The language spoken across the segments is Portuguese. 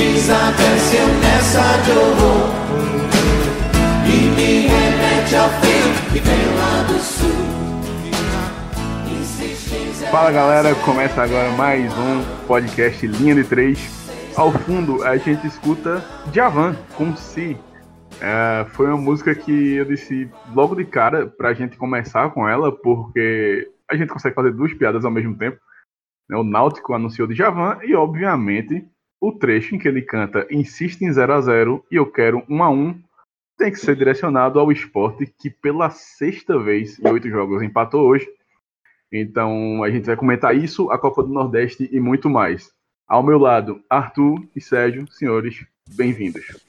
desapareceu nessa dor E me remete ao fim que vem lá do sul Fala galera, começa agora mais um podcast Linha de Três. Ao fundo a gente escuta Javan com Si. É, foi uma música que eu disse logo de cara pra gente começar com ela, porque a gente consegue fazer duas piadas ao mesmo tempo. Né? O Náutico anunciou de Javan e, obviamente, o trecho em que ele canta insiste em 0 a 0 e eu quero 1 a 1 tem que ser direcionado ao esporte que pela sexta vez em oito jogos empatou hoje então a gente vai comentar isso, a Copa do Nordeste e muito mais. Ao meu lado, Arthur e Sérgio, senhores, bem-vindos.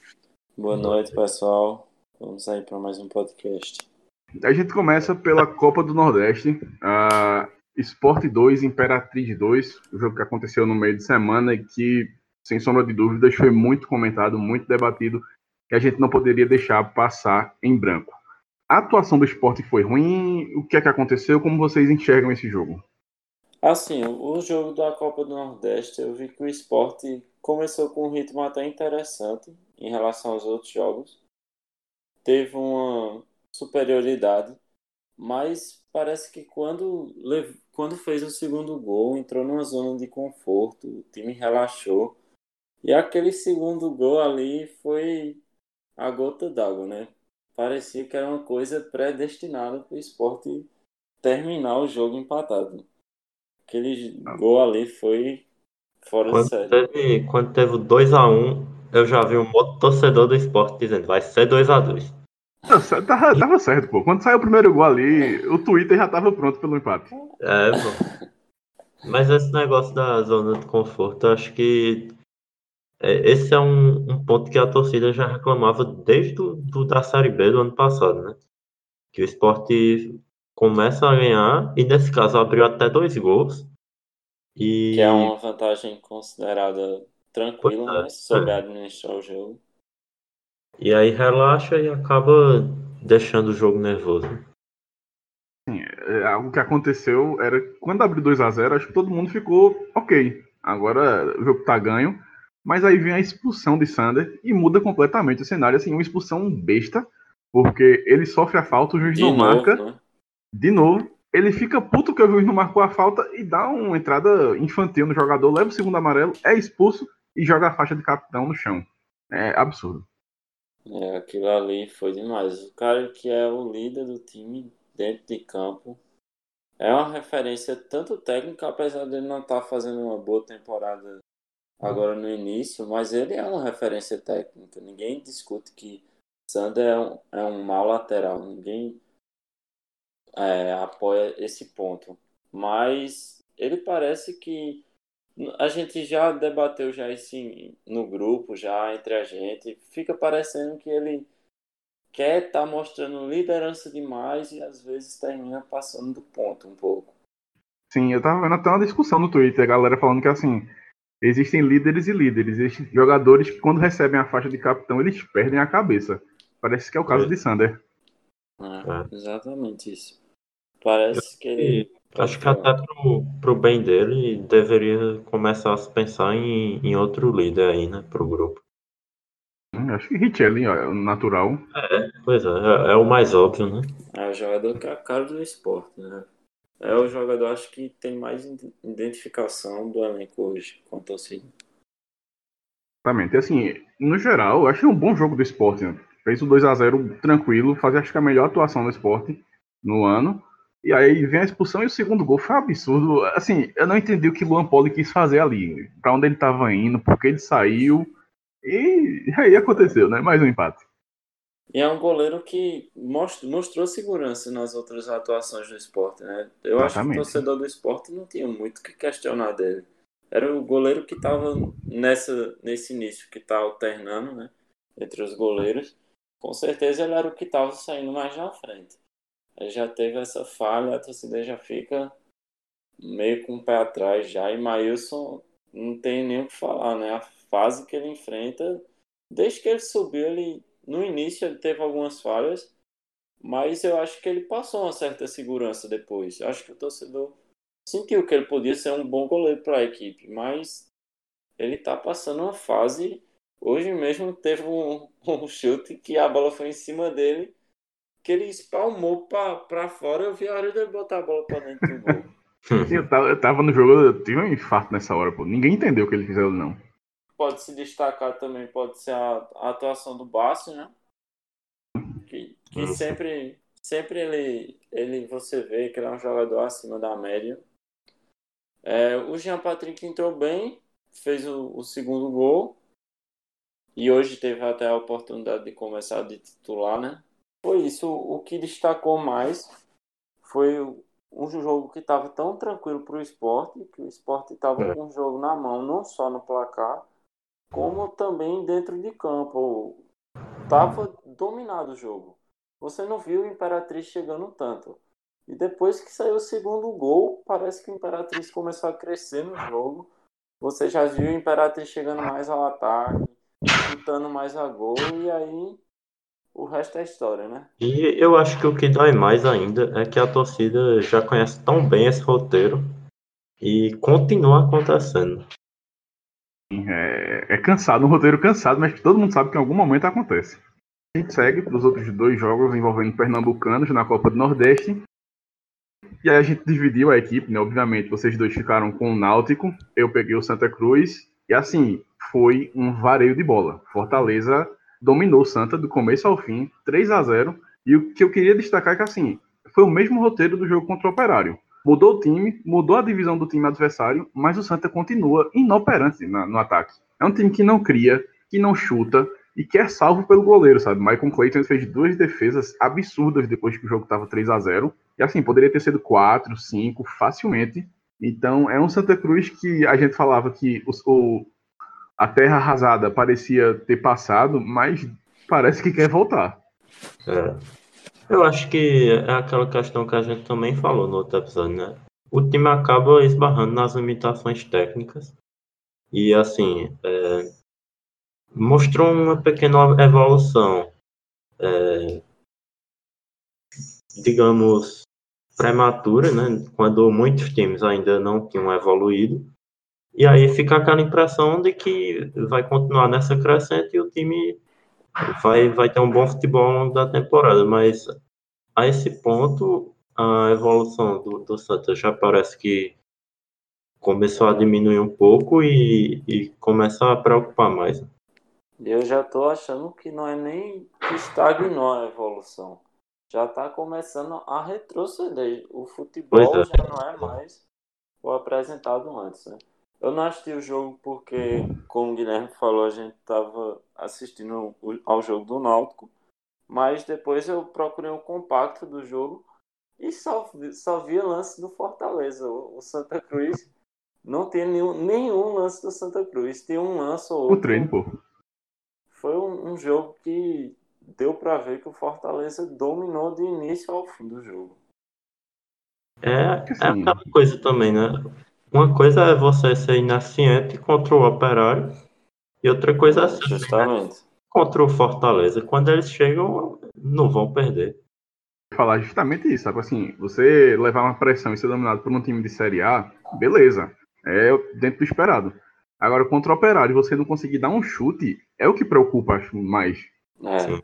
Boa noite, pessoal. Vamos aí para mais um podcast. A gente começa pela Copa do Nordeste, a Sport 2, Imperatriz 2, o jogo que aconteceu no meio de semana e que, sem sombra de dúvidas, foi muito comentado, muito debatido, que a gente não poderia deixar passar em branco a atuação do esporte foi ruim? O que é que aconteceu? Como vocês enxergam esse jogo? Assim, o jogo da Copa do Nordeste, eu vi que o esporte começou com um ritmo até interessante em relação aos outros jogos. Teve uma superioridade, mas parece que quando, quando fez o segundo gol, entrou numa zona de conforto, o time relaxou. E aquele segundo gol ali foi a gota d'água, né? parecia que era uma coisa predestinada para o esporte terminar o jogo empatado. Aquele gol ali foi fora quando de série. Teve, quando teve o 2x1, eu já vi um outro torcedor do esporte dizendo vai ser 2x2. Tava, tava certo, pô. Quando saiu o primeiro gol ali, o Twitter já tava pronto pelo empate. É, pô. Mas esse negócio da zona de conforto, eu acho que esse é um, um, ponto que a torcida já reclamava desde do, do, da Série B do ano passado, né? Que o esporte começa a ganhar, e nesse caso abriu até dois gols. E... Que é uma vantagem considerada tranquila, é, né? Se souber é. administrar o jogo. E aí relaxa e acaba deixando o jogo nervoso. Sim, é, algo que aconteceu era quando abriu 2 a 0 acho que todo mundo ficou ok. Agora o jogo tá ganho mas aí vem a expulsão de Sander e muda completamente o cenário. Assim, uma expulsão besta, porque ele sofre a falta, o juiz de não novo, marca. Né? De novo, ele fica puto que o juiz não marcou a falta e dá uma entrada infantil no jogador, leva o segundo amarelo, é expulso e joga a faixa de capitão no chão. É absurdo. É, aquilo ali foi demais. O cara que é o líder do time dentro de campo é uma referência tanto técnica, apesar de ele não estar tá fazendo uma boa temporada agora no início, mas ele é uma referência técnica. Ninguém discute que Sander é um, é um mau lateral. Ninguém é, apoia esse ponto. Mas ele parece que a gente já debateu já esse no grupo, já entre a gente. Fica parecendo que ele quer estar tá mostrando liderança demais e às vezes termina passando do ponto um pouco. Sim, eu tava vendo até uma discussão no Twitter, a galera falando que assim, existem líderes e líderes. Existem jogadores que, quando recebem a faixa de capitão, eles perdem a cabeça. Parece que é o caso é. de Sander. É, exatamente isso. Parece que ele. Acho que até pro, pro bem dele deveria começar a se pensar em, em outro líder aí, né? Pro grupo. Hum, acho que Richelli é o natural. É, pois é, é, é, o mais óbvio, né? É o jogador que é a cara do esporte, né? É o jogador, acho que tem mais identificação do elenco hoje com a torcida. Exatamente. Assim, no geral, eu achei um bom jogo do esporte. Né? Fez o 2 a 0 tranquilo, fazia acho que a melhor atuação do esporte no ano. E aí vem a expulsão e o segundo gol foi um absurdo. Assim, eu não entendi o que o Luan Poli quis fazer ali. Para onde ele estava indo, porque ele saiu. E aí aconteceu, né? Mais um empate. E é um goleiro que mostrou, segurança nas outras atuações do esporte, né? Eu Exatamente. acho que o torcedor do esporte não tinha muito o que questionar dele. Era o goleiro que estava nesse início, que está alternando, né? Entre os goleiros. Com certeza ele era o que estava saindo mais na frente. Aí já teve essa falha, a torcida já fica meio com o pé atrás já. E Maílson não tem nem o que falar, né? A fase que ele enfrenta, desde que ele subiu, ele no início ele teve algumas falhas, mas eu acho que ele passou uma certa segurança depois. Eu acho que o torcedor sentiu que ele podia ser um bom goleiro para a equipe, mas ele tá passando uma fase. Hoje mesmo teve um, um chute que a bola foi em cima dele, que ele espalmou para fora. Eu vi a hora de botar a bola para dentro do gol. eu, tava, eu tava no jogo, eu tive um infarto nessa hora, pô. Ninguém entendeu o que ele ali, não. Pode se destacar também, pode ser a, a atuação do Bassi, né? Que, que sempre, sempre ele, ele, você vê que ele é um jogador acima da média. É, o Jean Patrick entrou bem, fez o, o, segundo gol. E hoje teve até a oportunidade de começar de titular, né? Foi isso. O que destacou mais foi um jogo que estava tão tranquilo para o esporte, que o esporte estava é. com o jogo na mão, não só no placar, como também dentro de campo. Tava dominado o jogo. Você não viu o Imperatriz chegando tanto. E depois que saiu o segundo gol, parece que o Imperatriz começou a crescer no jogo. Você já viu o Imperatriz chegando mais ao ataque, chutando mais a gol, e aí o resto é história, né? E eu acho que o que dói mais ainda é que a torcida já conhece tão bem esse roteiro e continua acontecendo. É, é cansado, um roteiro cansado, mas todo mundo sabe que em algum momento acontece. A gente segue para os outros dois jogos envolvendo pernambucanos na Copa do Nordeste. E aí a gente dividiu a equipe, né? Obviamente, vocês dois ficaram com o Náutico, eu peguei o Santa Cruz. E assim, foi um vareio de bola. Fortaleza dominou o Santa do começo ao fim, 3 a 0 E o que eu queria destacar é que assim, foi o mesmo roteiro do jogo contra o Operário. Mudou o time, mudou a divisão do time adversário, mas o Santa continua inoperante na, no ataque. É um time que não cria, que não chuta e que é salvo pelo goleiro, sabe? Michael Clayton fez duas defesas absurdas depois que o jogo estava 3 a 0 E assim, poderia ter sido 4, 5, facilmente. Então, é um Santa Cruz que a gente falava que o, o a terra arrasada parecia ter passado, mas parece que quer voltar. É. Eu acho que é aquela questão que a gente também falou no outro episódio, né? O time acaba esbarrando nas limitações técnicas e, assim, é, mostrou uma pequena evolução, é, digamos, prematura, né? Quando muitos times ainda não tinham evoluído. E aí fica aquela impressão de que vai continuar nessa crescente e o time vai, vai ter um bom futebol ao longo da temporada. Mas a esse ponto, a evolução do, do Santos já parece que começou a diminuir um pouco e, e começa a preocupar mais. Eu já estou achando que não é nem que estagnou a evolução. Já está começando a retroceder. O futebol é. já não é mais o apresentado antes. Né? Eu não assisti o jogo porque, como o Guilherme falou, a gente estava assistindo ao jogo do Náutico. Mas depois eu procurei um compacto do jogo e só, só via lance do Fortaleza. O, Santa Cruz não tem nenhum, nenhum lance do Santa Cruz. Tem um lance ou outro. O treino, pô. Foi um, um jogo que deu para ver que o Fortaleza dominou de início ao fim do jogo. É, é aquela coisa também, né? Uma coisa é você ser ineficiente contra o Operário e outra coisa é ser Justamente. contra o Fortaleza. Quando eles chegam, não vão perder. Falar justamente isso, sabe? Assim, você levar uma pressão e ser dominado por um time de Série A, beleza. É dentro do esperado. Agora, contra o Operário, você não conseguir dar um chute, é o que preocupa, acho, mais. É. Sim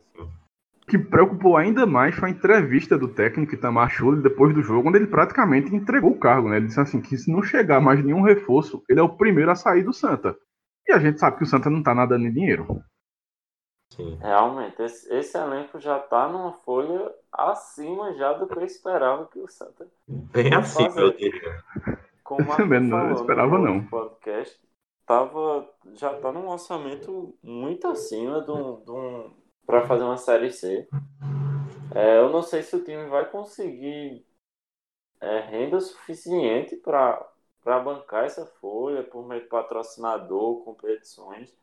que preocupou ainda mais foi a entrevista do técnico Itamar Schulli depois do jogo, onde ele praticamente entregou o cargo, né? Ele disse assim que se não chegar mais nenhum reforço, ele é o primeiro a sair do Santa. E a gente sabe que o Santa não tá nadando em dinheiro. Sim. Realmente, esse, esse, elenco já tá numa folha acima já do que eu esperava que o Santa. Bem acima, eu diria. Como eu também não esperava não. Podcast, tava, já tá num orçamento muito acima de um, de um para fazer uma série C. É, eu não sei se o time vai conseguir é, renda suficiente para bancar essa folha por meio de patrocinador, competições.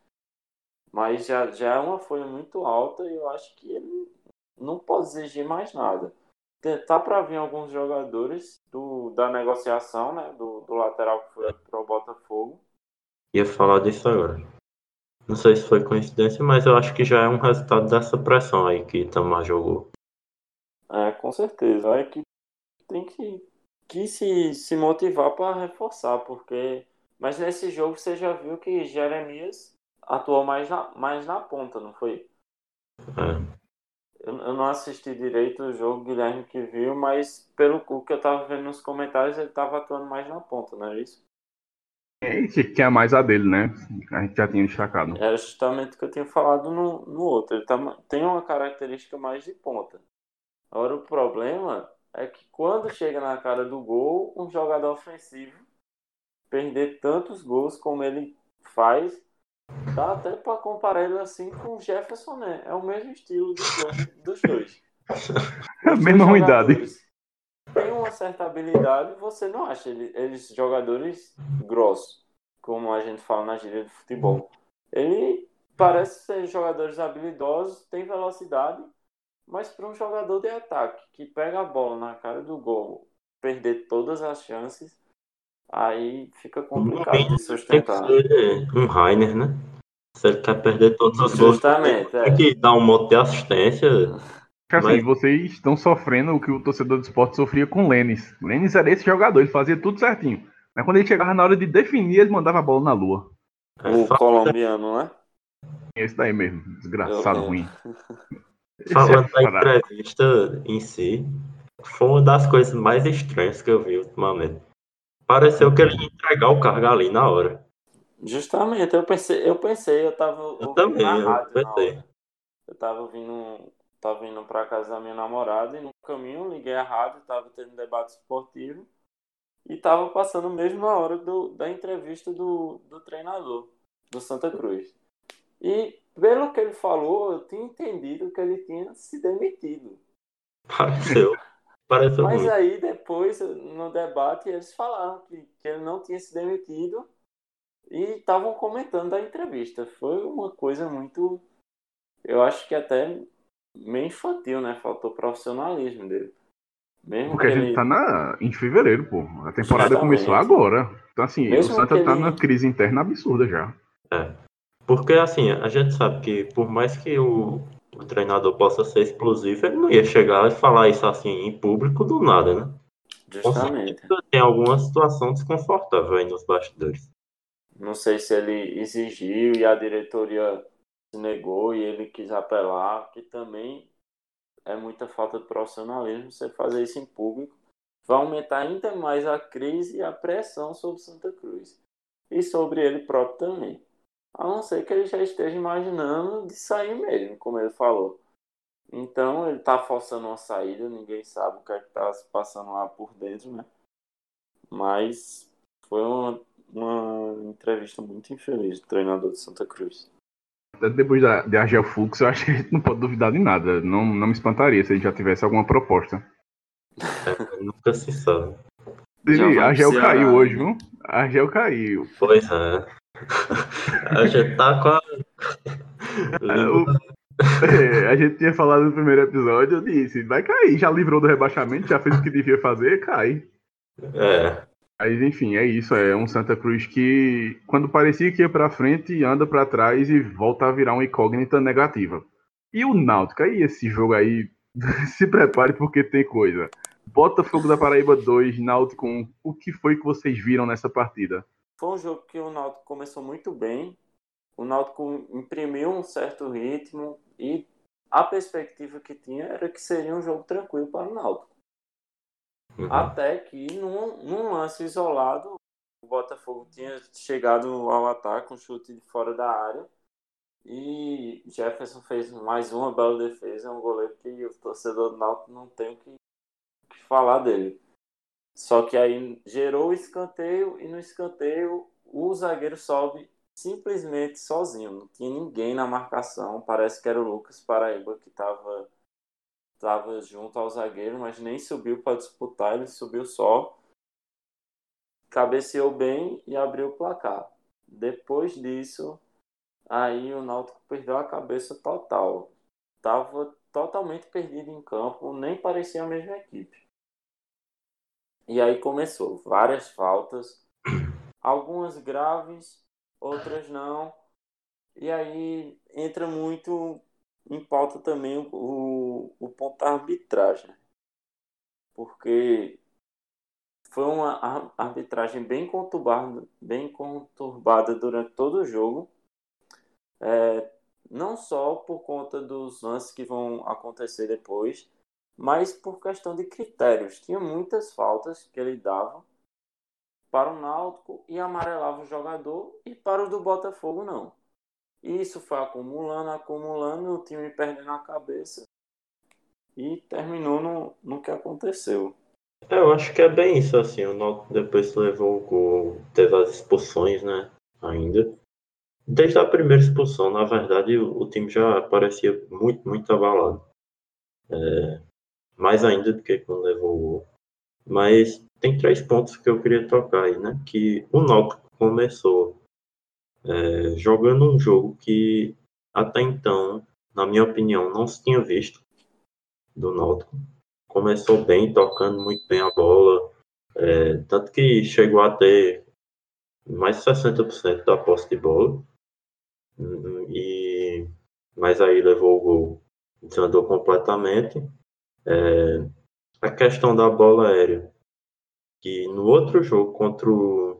Mas já, já é uma folha muito alta e eu acho que ele não pode exigir mais nada. Tá para vir alguns jogadores do, da negociação, né? Do, do lateral que foi para o Botafogo. Ia falar disso agora. Não sei se foi coincidência, mas eu acho que já é um resultado dessa pressão aí que Itamar jogou. É, com certeza. A equipe tem que, que se, se motivar para reforçar, porque Mas nesse jogo você já viu que Jeremias atuou mais na, mais na ponta, não foi? É. Eu, eu não assisti direito o jogo, Guilherme que viu, mas pelo que eu tava vendo nos comentários, ele tava atuando mais na ponta, não é isso? É, que, é mais a dele, né? A gente já tinha destacado. Era justamente o que eu tinha falado no, no outro. Ele tá, tem uma característica mais de ponta. Agora o problema é que quando chega na cara do gol, um jogador ofensivo perder tantos gols como ele faz, dá até para comparar ele assim com o Jefferson, né? É o mesmo estilo dos dois. Dos dois. É a mesma ruindade. Tem uma certa habilidade, você não acha eles, jogadores grossos, como a gente fala na gíria de futebol. Ele parece ser jogadores habilidosos, tem velocidade, mas para um jogador de ataque que pega a bola na cara do gol, perder todas as chances, aí fica complicado de sustentar. Tem que ser um Rainer, né? Se ele quer perder todos os gols, Justamente, é. tem que dar um monte de assistência. Assim, Mas- vocês estão sofrendo o que o torcedor do esporte sofria com o Lênis. O Lênis era esse jogador, ele fazia tudo certinho. Mas quando ele chegava na hora de definir, ele mandava a bola na lua. É O colombiano, né? Esse daí mesmo, desgraçado, Eu- ruim. Esse Falando é da entrevista em si, foi uma das coisas mais estranhas que eu vi ultimamente. Pareceu que ele ia entregar o cargo ali na hora. Justamente, eu pensei, eu pensei, eu tava ouvindo também, na eu rádio na pensei. hora. Eu tava vindo, tava vindo pra casa da minha namorada e no caminho liguei a rádio, tava tendo debate esportivo e tava passando mesmo na hora do, da entrevista do, do treinador do Santa Cruz. E pelo que ele falou, eu tinha entendido que ele tinha se demitido. Pareceu. Pareceu Mas muito. aí depois, no debate, eles falaram que, que ele não tinha se demitido e estavam comentando da entrevista. Foi uma coisa muito. Eu acho que até meio infantil, né? Faltou profissionalismo dele. Mesmo Porque a gente ele- tá na, em fevereiro, pô. A temporada Justamente. começou agora. Então, assim, Mesmo o Santa tá ele- numa crise interna absurda já. Porque assim, a gente sabe que por mais que o, o treinador possa ser explosivo, ele não ia chegar e falar isso assim em público do nada, né? Justamente. Tem alguma situação desconfortável aí nos bastidores. Não sei se ele exigiu e a diretoria se negou e ele quis apelar, que também é muita falta de profissionalismo você fazer isso em público. Vai aumentar ainda mais a crise e a pressão sobre Santa Cruz. E sobre ele próprio também. A não ser que ele já esteja imaginando de sair mesmo, como ele falou. Então ele tá forçando uma saída, ninguém sabe o que é que tá se passando lá por dentro, né? Mas foi uma, uma entrevista muito infeliz do treinador de Santa Cruz. Depois da, de Argel Fux, eu acho que a gente não pode duvidar de nada. Não, não me espantaria se ele já tivesse alguma proposta. Nunca se sabe. Ele, Argel pro caiu Ceará, hoje, viu? Argel caiu. Pois é. A gente tá com a. O- É, a gente tinha falado no primeiro episódio, eu disse, vai cair, já livrou do rebaixamento, já fez o que devia fazer, cai. É, Mas enfim, é isso, é um Santa Cruz que quando parecia que ia pra frente, anda pra trás e volta a virar uma incógnita negativa. E o Náutico, aí esse jogo aí, se prepare porque tem coisa. Botafogo da Paraíba 2, Náutico 1, o que foi que vocês viram nessa partida? Foi um jogo que o Náutico começou muito bem. O Náutico imprimiu um certo ritmo e a perspectiva que tinha era que seria um jogo tranquilo para o Náutico. Uhum. Até que num, num lance isolado, o Botafogo tinha chegado ao ataque, um chute de fora da área. E Jefferson fez mais uma bela defesa, um goleiro que o torcedor do Náutico não tem o que, que falar dele. Só que aí gerou o escanteio e no escanteio o zagueiro sobe simplesmente sozinho, não tinha ninguém na marcação. Parece que era o Lucas Paraíba que estava tava junto ao zagueiro, mas nem subiu para disputar, ele subiu só, cabeceou bem e abriu o placar. Depois disso, aí o Náutico perdeu a cabeça total. Tava totalmente perdido em campo, nem parecia a mesma equipe. E aí começou, várias faltas, algumas graves, outras não. E aí entra muito em pauta também o, o, o ponto da arbitragem. Porque foi uma arbitragem bem conturbada, bem conturbada durante todo o jogo. É, não só por conta dos lances que vão acontecer depois, mas por questão de critérios. Tinha muitas faltas que ele dava para o Náutico e amarelava o jogador, e para o do Botafogo não. E isso foi acumulando, acumulando, o time perdendo a cabeça e terminou no, no que aconteceu. É, eu acho que é bem isso, assim, o Náutico depois levou o gol, teve as expulsões, né, ainda. Desde a primeira expulsão, na verdade, o, o time já parecia muito, muito abalado. É, mais ainda do que quando levou o gol. Mas tem três pontos que eu queria tocar aí, né, que o Náutico começou é, jogando um jogo que até então, na minha opinião, não se tinha visto do Náutico. Começou bem, tocando muito bem a bola, é, tanto que chegou a ter mais de 60% da posse de bola. E, mas aí levou o gol, desandou completamente. É, a questão da bola aérea, que no outro jogo contra o,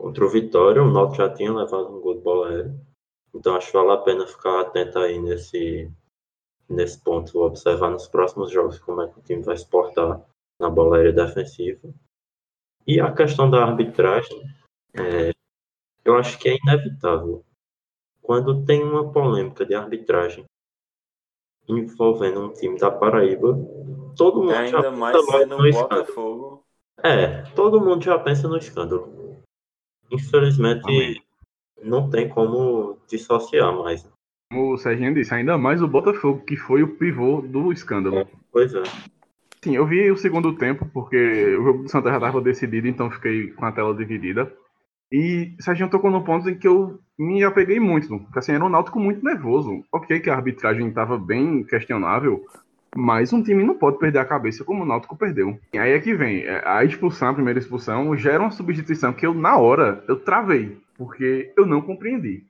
contra o Vitória, o Náutico já tinha levado um gol de bola aérea. Então acho que vale a pena ficar atento aí nesse, nesse ponto, vou observar nos próximos jogos como é que o time vai se portar na bola aérea defensiva. E a questão da arbitragem, é, eu acho que é inevitável. Quando tem uma polêmica de arbitragem envolvendo um time da Paraíba, todo mundo Ainda já pensa logo no um escândalo. Botafogo. É, todo mundo já pensa no escândalo. Infelizmente, Amém. não tem como dissociar mais. Como o Serginho disse, ainda mais o Botafogo, que foi o pivô do escândalo. Pois é. Sim, eu vi o segundo tempo, porque o jogo do Santa já estava decidido, então fiquei com a tela dividida. E Serginho tocou no ponto em que eu me apeguei muito, porque assim, era um Náutico muito nervoso. Ok que a arbitragem estava bem questionável, mas um time não pode perder a cabeça como o Náutico perdeu. E aí é que vem, é, a expulsão, a primeira expulsão, gera uma substituição que eu, na hora, eu travei, porque eu não compreendi.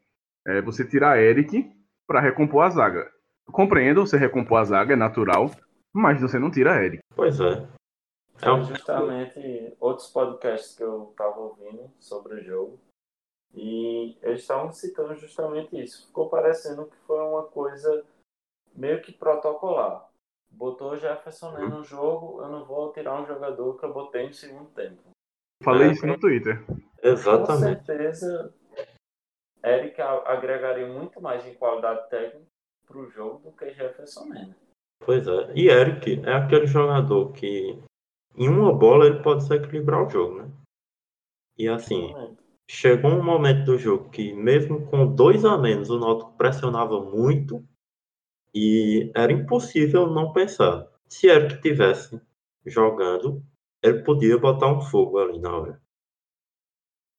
É, você tirar Eric para recompor a zaga. Eu compreendo você recompor a zaga, é natural, mas você não tira Eric. Pois é. É um- justamente outros podcasts que eu estava ouvindo sobre o jogo. E eles estavam citando justamente isso. Ficou parecendo que foi uma coisa meio que protocolar. Botou Jefferson Nen no jogo, eu não vou tirar um jogador que eu botei no segundo tempo. Falei É, isso no Twitter. Com Exatamente. certeza, Eric agregaria muito mais em qualidade técnica para o jogo do que Jefferson Nen. Pois é. E Eric é aquele jogador que, em uma bola, ele pode desequilibrar o jogo, né? E assim, chegou um momento do jogo que, mesmo com dois a menos, o Náutico pressionava muito e era impossível não pensar. Se Eric tivesse jogando, ele podia botar um fogo ali na hora.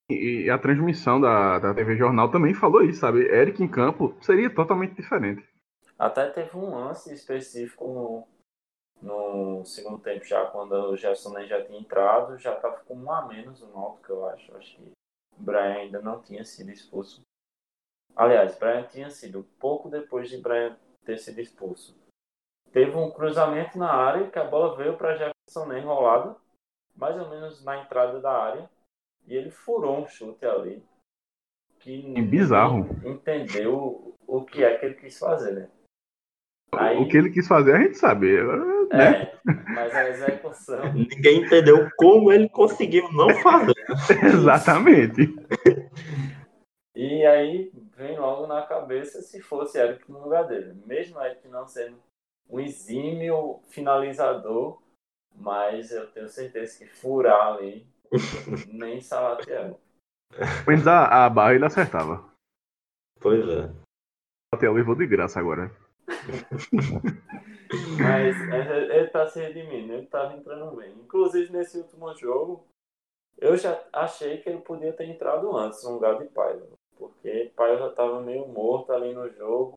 E, a transmissão da, da TV Jornal também falou isso, sabe? Eric em campo seria totalmente diferente. Até teve um lance específico no, no segundo tempo, já quando o Gerson já tinha entrado, já estava com um a menos o Náutico, eu acho. Acho que o Brian ainda não tinha sido expulso. Aliás, Brian tinha sido pouco depois de Brian ter sido expulso. Teve um cruzamento na área que a bola veio para Jefferson Nen enrolada, mais ou menos na entrada da área, e ele furou um chute ali. Que É bizarro. ninguém entendeu o que é que ele quis fazer, né? Aí- O que ele quis fazer a gente sabe, né? É, mas a execução. Ninguém entendeu como ele conseguiu não fazer. Exatamente. E aí vem logo na cabeça se fosse Eric no lugar dele. Mesmo Eric não sendo um exímio finalizador, mas eu tenho certeza que furar ali, nem Salatiel. Menos a, a barra ele acertava. Pois é. Até eu vou de graça agora. Mas ele, tá se redimindo, ele tava entrando bem. Inclusive nesse último jogo, eu já achei que ele podia ter entrado antes no lugar de Paiva. Porque Paiva já tava meio morto ali no jogo.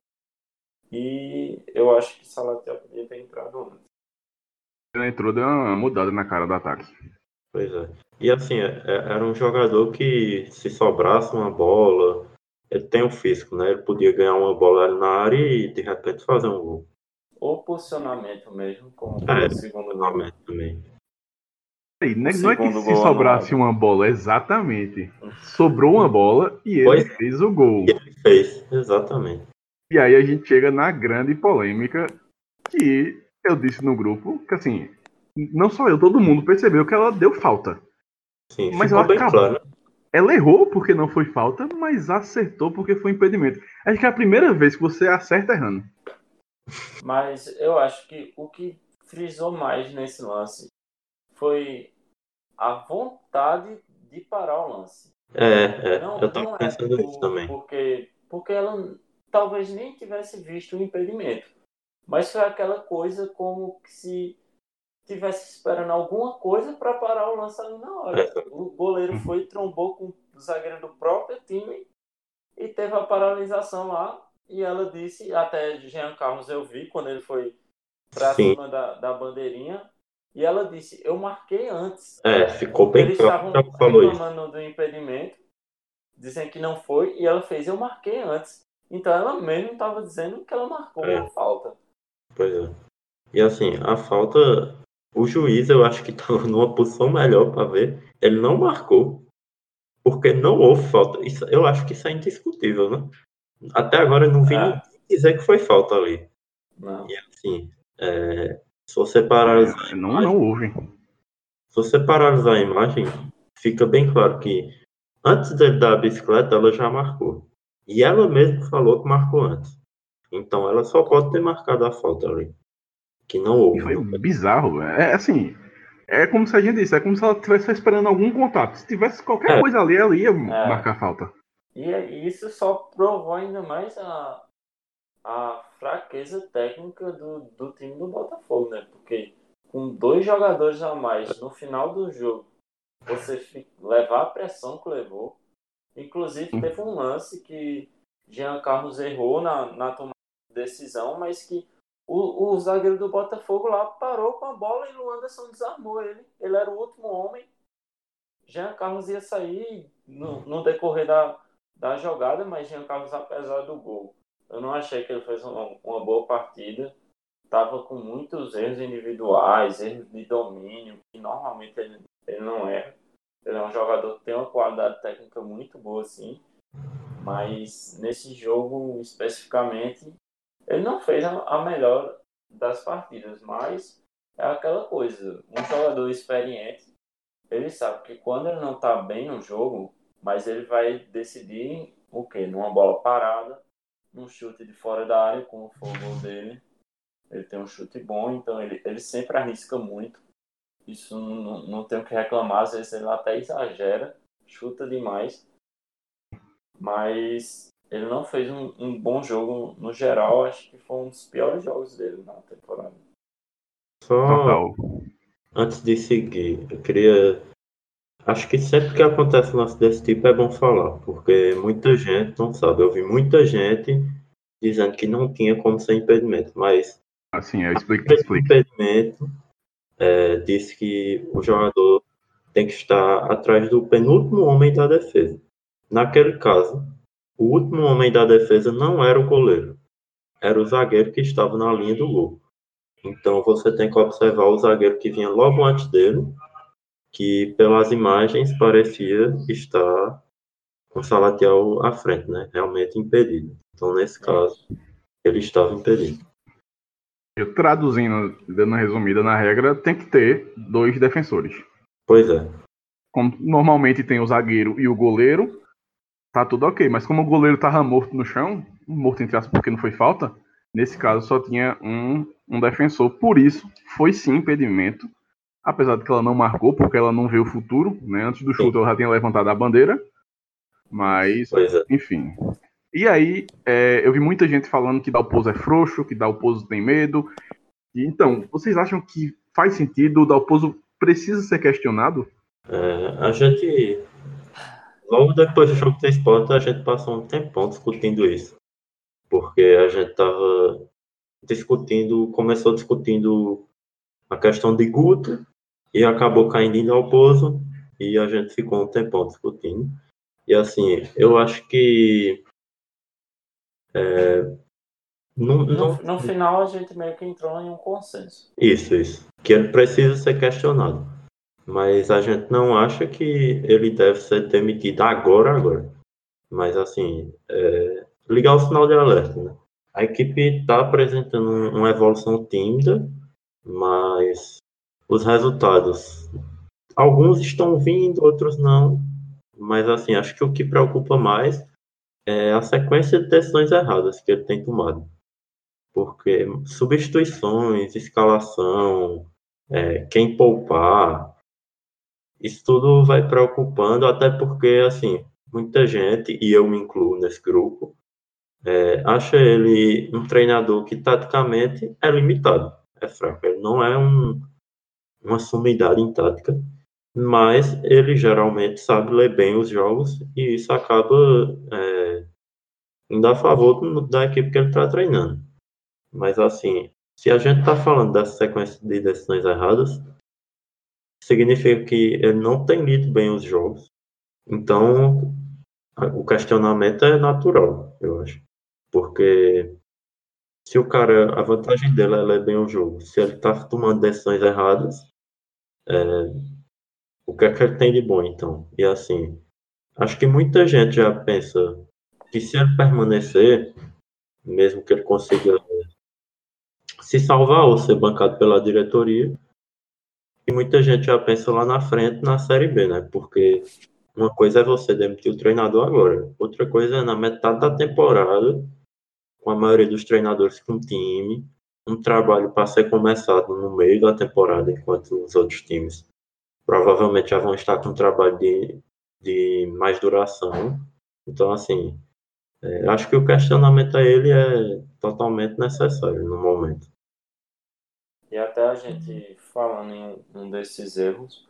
E eu acho que Salatiel podia ter entrado antes. Ele entrou, deu uma mudada na cara do ataque. Pois é. E assim, é- é- era um jogador que se sobrasse uma bola, ele tem um físico, né? Ele podia ganhar uma bola ali na área e de repente fazer um gol. Ou posicionamento mesmo, como É, o segundo. Realmente também. Aí, né, não é que segundo se gol sobrasse anulado. uma bola, exatamente. Sobrou uma bola e ele Foi. fez o gol. E ele fez, exatamente. E aí a gente chega na grande polêmica que eu disse no grupo, que assim, não só eu, todo mundo percebeu que ela deu falta. Sim, Mas ficou ela bem acabou. claro. Ela errou porque não foi falta, mas acertou porque foi impedimento. Acho que é a primeira vez que você acerta errando. Mas eu acho que o que frisou mais nesse lance foi a vontade de parar o lance. É, é, Não, eu tava é pensando nisso também. Porque, porque ela talvez nem tivesse visto o impedimento. Mas foi aquela coisa como que se tivesse esperando alguma coisa para parar o lance ali na hora. É. O goleiro foi e trombou com o zagueiro do próprio time e teve a paralisação lá. E ela disse, até Jean Carlos eu vi quando ele foi pra Sim. cima da, da bandeirinha. E ela disse, eu marquei antes. É, ficou bem Eles claro estavam reclamando do impedimento, dizendo que não foi, e ela fez, eu marquei antes. Então ela mesmo estava dizendo que ela marcou É. uma falta. Pois é. E assim, a falta, o juiz eu acho que estava numa posição melhor para ver. Ele não marcou, porque não houve falta. Isso, eu acho que isso é indiscutível, né? Até agora eu não vi É. ninguém dizer que foi falta ali. Não. E assim, é, se você paralisar, a Não, imagem- não houve. se você paralisar a imagem, fica bem claro que antes dele dar a bicicleta, ela já marcou. E ela mesma falou que marcou antes. Então ela só pode ter marcado a falta ali. Que não houve. Foi bizarro. É assim. É como se a gente disse, é como se ela estivesse esperando algum contato. Se tivesse qualquer É. coisa ali, ela ia marcar falta. E e isso só provou ainda mais a, a fraqueza técnica do, do time do Botafogo, né? Porque com dois jogadores a mais no final do jogo, você fi- levar a pressão que levou. Inclusive, teve um lance que Jean Carlos errou na, na tomada de decisão, mas que o, o zagueiro do Botafogo lá parou com a bola e o Anderson desarmou ele. Ele era o último homem. Jean Carlos ia sair no, no decorrer da, da jogada, mas Jean Carlos, apesar do gol, eu não achei que ele fez uma, uma boa partida. Tava com muitos erros individuais, erros de domínio, que normalmente ele, ele não erra. Ele é um jogador que tem uma qualidade técnica muito boa, sim. Mas nesse jogo especificamente, ele não fez a, a melhor das partidas. Mas é aquela coisa: um jogador experiente, ele sabe que quando ele não está bem no jogo, mas ele vai decidir o quê? Numa bola parada, num chute de fora da área, como foi o gol dele. Ele tem um chute bom, então ele, ele sempre arrisca muito. Isso não, não tem o que reclamar, às vezes ele até exagera, chuta demais. Mas ele não fez um, um bom jogo no geral, acho que foi um dos piores jogos dele na temporada. Só Total. antes de seguir, eu queria. Acho que sempre que acontece um lance desse tipo é bom falar, porque muita gente não sabe. Eu vi muita gente dizendo que não tinha como ser impedimento, mas Assim, eu explico, esse explico. impedimento é, disse que o jogador tem que estar atrás do penúltimo homem da defesa. Naquele caso, o último homem da defesa não era o goleiro, era o zagueiro que estava na linha do gol. Então você tem que observar o zagueiro que vinha logo antes dele, que pelas imagens parecia estar com o Salatiel à frente, né? Realmente impedido. Então nesse caso, ele estava impedido. Eu traduzindo, dando uma resumida na regra, tem que ter dois defensores. Pois é. Como normalmente tem o zagueiro e o goleiro, tá tudo ok. Mas como o goleiro tava morto no chão, morto entre aspas porque não foi falta, nesse caso só tinha um, um defensor. Por isso, foi sim impedimento. Apesar de que ela não marcou, porque ela não vê o futuro, né? Antes do chute ela já tinha levantado a bandeira. Mas, é. enfim. E aí, é, eu vi muita gente falando que Dalpozo é frouxo, que Dalpozo tem medo. E, então, vocês acham que faz sentido o Dalpozo precisa ser questionado? É, a gente, logo depois do jogo do esporte, a gente passou um tempão discutindo isso. Porque a gente tava discutindo, começou discutindo a questão de Guto e acabou caindo em Dalpozo e a gente ficou um tempão discutindo. E assim, eu acho que é, não, não, No, no final, a gente meio que entrou em um consenso. Isso, isso. Que ele precisa ser questionado. mas a gente não acha que ele deve ser demitido agora, agora. Mas, assim, é, ligar o sinal de alerta, né? A equipe está apresentando uma evolução tímida, mas os resultados, alguns estão vindo, outros não. Mas, assim, acho que o que preocupa mais é a sequência de decisões erradas que ele tem tomado. Porque substituições, escalação, é, quem poupar, isso tudo vai preocupando, até porque, assim, muita gente, e eu me incluo nesse grupo, é, acha ele um treinador que taticamente é limitado, é fraco. Ele não é um, uma sumidade em tática, mas ele geralmente sabe ler bem os jogos e isso acaba é, indo a favor da equipe que ele está treinando. Mas assim, se a gente está falando dessa sequência de decisões erradas, significa que ele não tem lido bem os jogos. Então, o questionamento é natural, eu acho. Porque se o cara, a vantagem dele é ler bem o jogo. Se ele está tomando decisões erradas, é, o que é que ele tem de bom, então? E assim, acho que muita gente já pensa que se ele permanecer, mesmo que ele consiga se salvar ou ser bancado pela diretoria, e muita gente já pensa lá na frente na Série B, né? Porque uma coisa é você demitir o treinador agora, outra coisa é na metade da temporada, com a maioria dos treinadores com time, um trabalho para ser começado no meio da temporada, enquanto os outros times provavelmente já vão estar com um trabalho de, de mais duração. Então, assim, é, acho que o questionamento a ele é totalmente necessário no momento. E até a gente falando em um desses erros,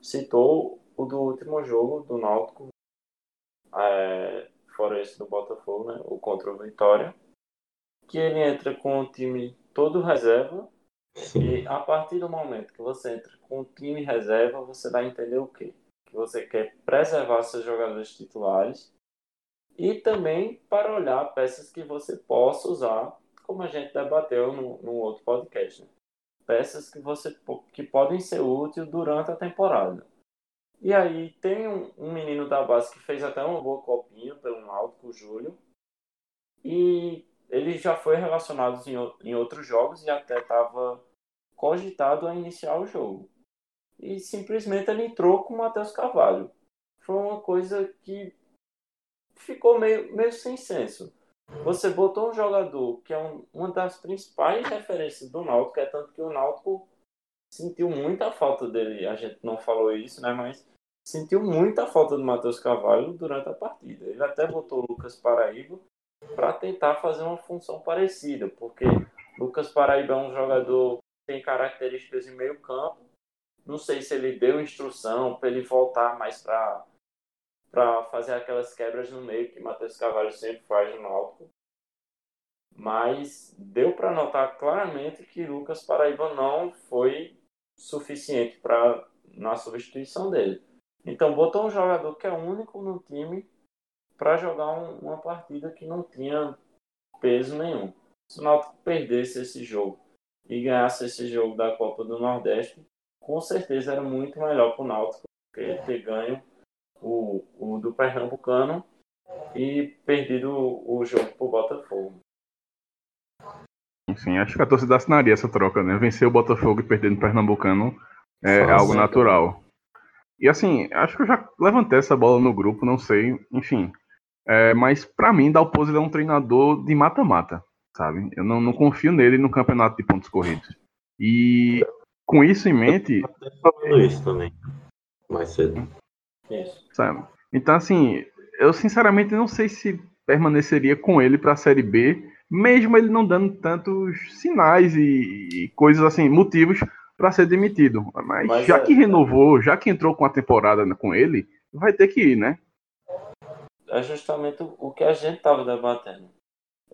citou o do último jogo do Náutico, é, fora esse do Botafogo, né, o contra o Vitória, que ele entra com o time todo reserva Sim. e a partir do momento que você entra com o time reserva, você vai entender o quê? Que você quer preservar seus jogadores titulares e também para olhar peças que você possa usar, como a gente debateu no, no outro podcast. Né? Peças que, você, que podem ser úteis durante a temporada. E aí tem um, um, menino da base que fez até uma boa copinha pelo Náutico, o Júlio. E ele já foi relacionado em, em outros jogos e até estava cogitado a iniciar o jogo e simplesmente ele entrou com o Matheus Carvalho. Foi uma coisa que ficou meio, meio sem senso. Você botou um jogador que é um, uma das principais referências do Náutico, é tanto que o Náutico sentiu muita falta dele. A gente não falou isso, né? Mas sentiu muita falta do Matheus Carvalho durante a partida. Ele até botou o Lucas Paraíba para tentar fazer uma função parecida, porque Lucas Paraíba é um jogador que tem características de meio campo não sei se ele deu instrução para ele voltar mais para para fazer aquelas quebras no meio que Matheus Carvalho sempre faz no Náutico. Mas deu para notar claramente que Lucas Paraíba não foi suficiente para na substituição dele. Então botou um jogador que é único no time para jogar um, uma partida que não tinha peso nenhum. Se o Náutico perdesse esse jogo e ganhasse esse jogo da Copa do Nordeste, com certeza era muito melhor para o Náutico ter ganho o, o do Pernambucano e perdido o jogo para o Botafogo. Sim, acho que a torcida assinaria essa troca, né? Vencer o Botafogo e perder no Pernambucano é Nossa, algo natural. E assim, acho que eu já levantei essa bola no grupo, não sei, enfim. É, mas para mim, Dalpozo é um treinador de mata-mata, sabe? Eu não, não confio nele no campeonato de pontos corridos. E com isso em mente. falando isso também. Mais cedo. Sabe? Então, assim, eu sinceramente não sei se permaneceria com ele para a Série B, mesmo ele não dando tantos sinais e, e coisas assim, motivos para ser demitido. Mas, Mas já é... que renovou, já que entrou com a temporada com ele, vai ter que ir, né? É justamente o que a gente estava debatendo.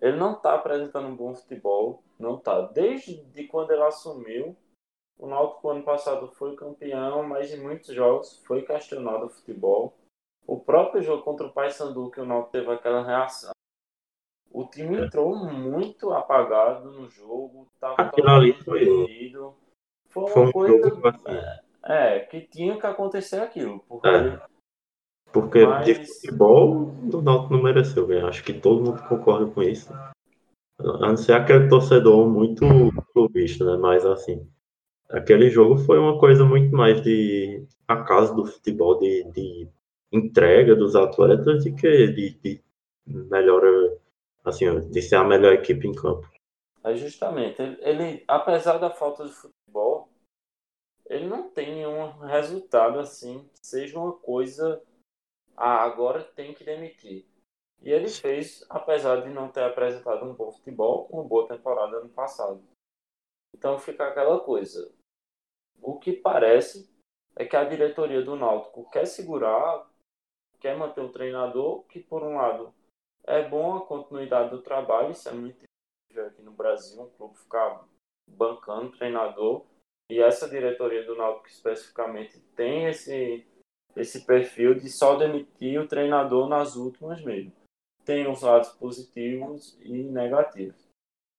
Ele não está apresentando um bom futebol, não está. Desde quando ele assumiu, o Náutico ano passado foi campeão, mas em muitos jogos foi questionado o futebol. O próprio jogo contra o Paysandu, que o Náutico teve aquela reação. O time é. entrou muito apagado no jogo, estava Aquilo ali foi... Uma um coisa... É, É, que tinha que acontecer aquilo. Porque, É. Porque Mas- de futebol, o Náutico não mereceu ganhar. Acho que todo mundo concorda com isso. A não ser aquele torcedor muito clubista, né? Mas assim, aquele jogo foi uma coisa muito mais de acaso do futebol, de, de entrega dos atletas do que de, de melhor, assim, de ser a melhor equipe em campo. é justamente, ele, apesar da falta de futebol, ele não tem nenhum resultado assim que seja uma coisa. Ah, agora tem que demitir. E ele fez, apesar de não ter apresentado um bom futebol, uma boa temporada ano passado. Então fica aquela coisa. O que parece é que a diretoria do Náutico quer segurar, quer manter o treinador, que por um lado é bom a continuidade do trabalho, isso é muito difícil aqui no Brasil, um clube ficar bancando treinador. E essa diretoria do Náutico especificamente tem esse, esse perfil de só demitir o treinador nas últimas mesmo. Tem os lados positivos e negativos.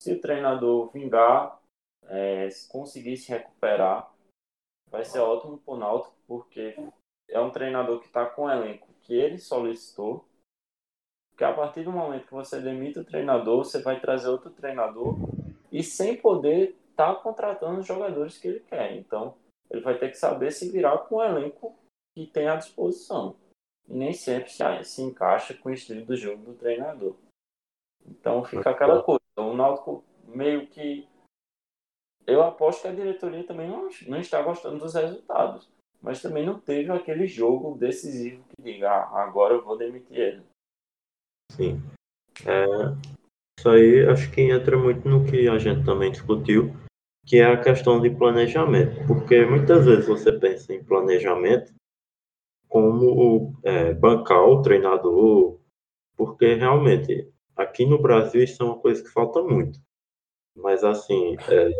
Se o treinador vingar, é, se conseguir se recuperar, vai ser ótimo para o Náutico, porque é um treinador que está com o elenco que ele solicitou. Porque a partir do momento que você demite o treinador, você vai trazer outro treinador e sem poder estar contratando os jogadores que ele quer. Então, ele vai ter que saber se virar com o elenco que tem à disposição. E nem sempre se, se encaixa com o estilo do jogo do treinador. Então fica aquela coisa. O Náutico meio que. Eu aposto que a diretoria também não, não está gostando dos resultados. Mas também não teve aquele jogo decisivo que diga, ah, agora eu vou demitir ele. Sim. É, isso aí acho que entra muito no que a gente também discutiu, que é a questão de planejamento. Porque muitas vezes você pensa em planejamento como é, bancar o treinador, porque realmente aqui no Brasil isso é uma coisa que falta muito. Mas assim, é,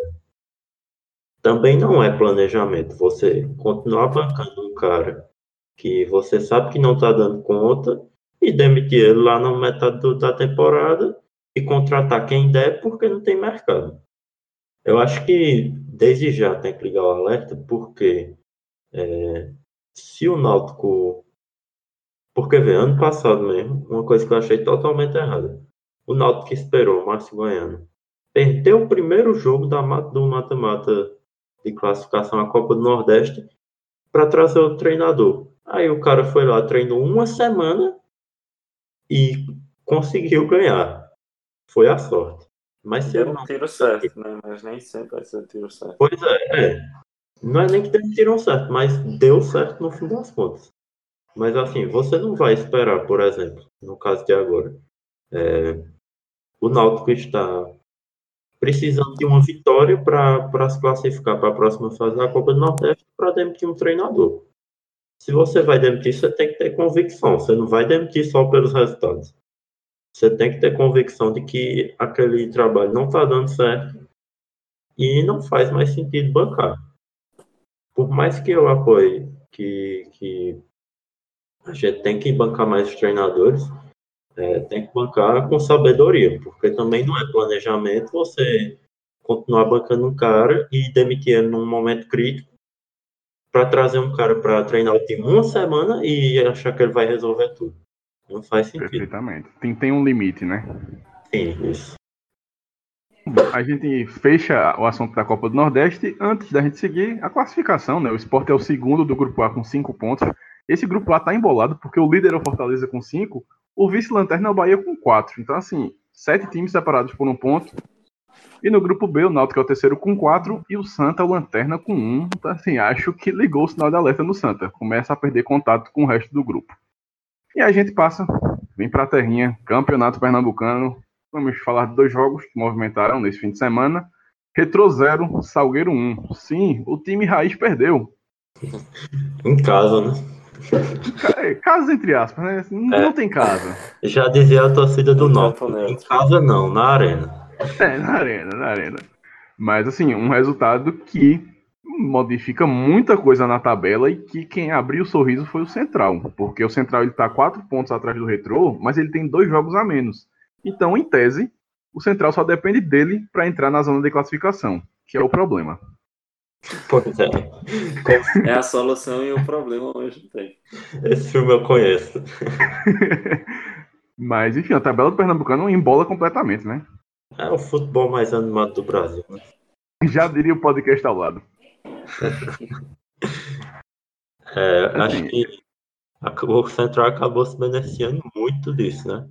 também não é planejamento. Você continuar bancando um cara que você sabe que não está dando conta e demitir ele lá na metade do- da temporada e contratar quem der porque não tem mercado. Eu acho que desde já tem que ligar o alerta porque é, se o Náutico. Porque, vê, ano passado mesmo, uma coisa que eu achei totalmente errada. O Náutico esperou o Márcio Goiano. Perdeu o primeiro jogo da, do mata-mata de classificação à Copa do Nordeste para trazer o treinador. Aí o cara foi lá, treinou uma semana e conseguiu ganhar. Foi a sorte. Mas se Deu não um tiro certo, né? Mas nem sempre vai ser o tiro certo. Pois é, é. Não é nem que demitiram certo, mas deu certo no fim das contas. Mas assim, você não vai esperar, por exemplo, no caso de agora, é, o Náutico está precisando de uma vitória para se classificar para a próxima fase da Copa do Nordeste para demitir um treinador. Se você vai demitir, você tem que ter convicção. Você não vai demitir só pelos resultados. Você tem que ter convicção de que aquele trabalho não está dando certo e não faz mais sentido bancar. Por mais que eu apoie que, que a gente tem que bancar mais os treinadores, é, tem que bancar com sabedoria, porque também não é planejamento você continuar bancando um cara e demitir ele num momento crítico para trazer um cara para treinar o time uma semana e achar que ele vai resolver tudo. Não faz sentido. Perfeitamente. Tem, tem um limite, né? Sim, isso. A gente fecha o assunto da Copa do Nordeste antes da gente seguir a classificação, né? O Sport é o segundo do grupo A com cinco pontos. Esse grupo A tá embolado porque o líder é o Fortaleza com cinco, o vice-lanterna é o Bahia com quatro. Então, assim, sete times separados por um ponto. E no grupo B, o Náutico é o terceiro com quatro e o Santa é o lanterna com um. Então, assim, acho que ligou o sinal de alerta no Santa. Começa a perder contato com o resto do grupo. E a gente passa, vem pra terrinha, Campeonato Pernambucano, Vamos falar de dois jogos que movimentaram nesse fim de semana. Retro 0, Salgueiro 1. Sim, o time raiz perdeu. Em casa, né? Ca- Casa entre aspas, né? Não, É. não tem casa. Já dizia a torcida do Norte. campo Em casa não, na arena. É, na arena, na arena. Mas assim, um resultado que modifica muita coisa na tabela e que quem abriu o sorriso foi o Central. Porque o Central ele tá quatro pontos atrás do Retro, mas ele tem dois jogos a menos. Então, em tese, o Central só depende dele para entrar na zona de classificação, que é o problema. Pois é. É a solução e o problema ao mesmo tempo. Esse filme eu conheço. Mas, enfim, a tabela do Pernambucano embola completamente, né? É o futebol mais animado do Brasil. Né? Já diria o podcast ao lado. É, acho que o Central acabou se beneficiando muito disso, né?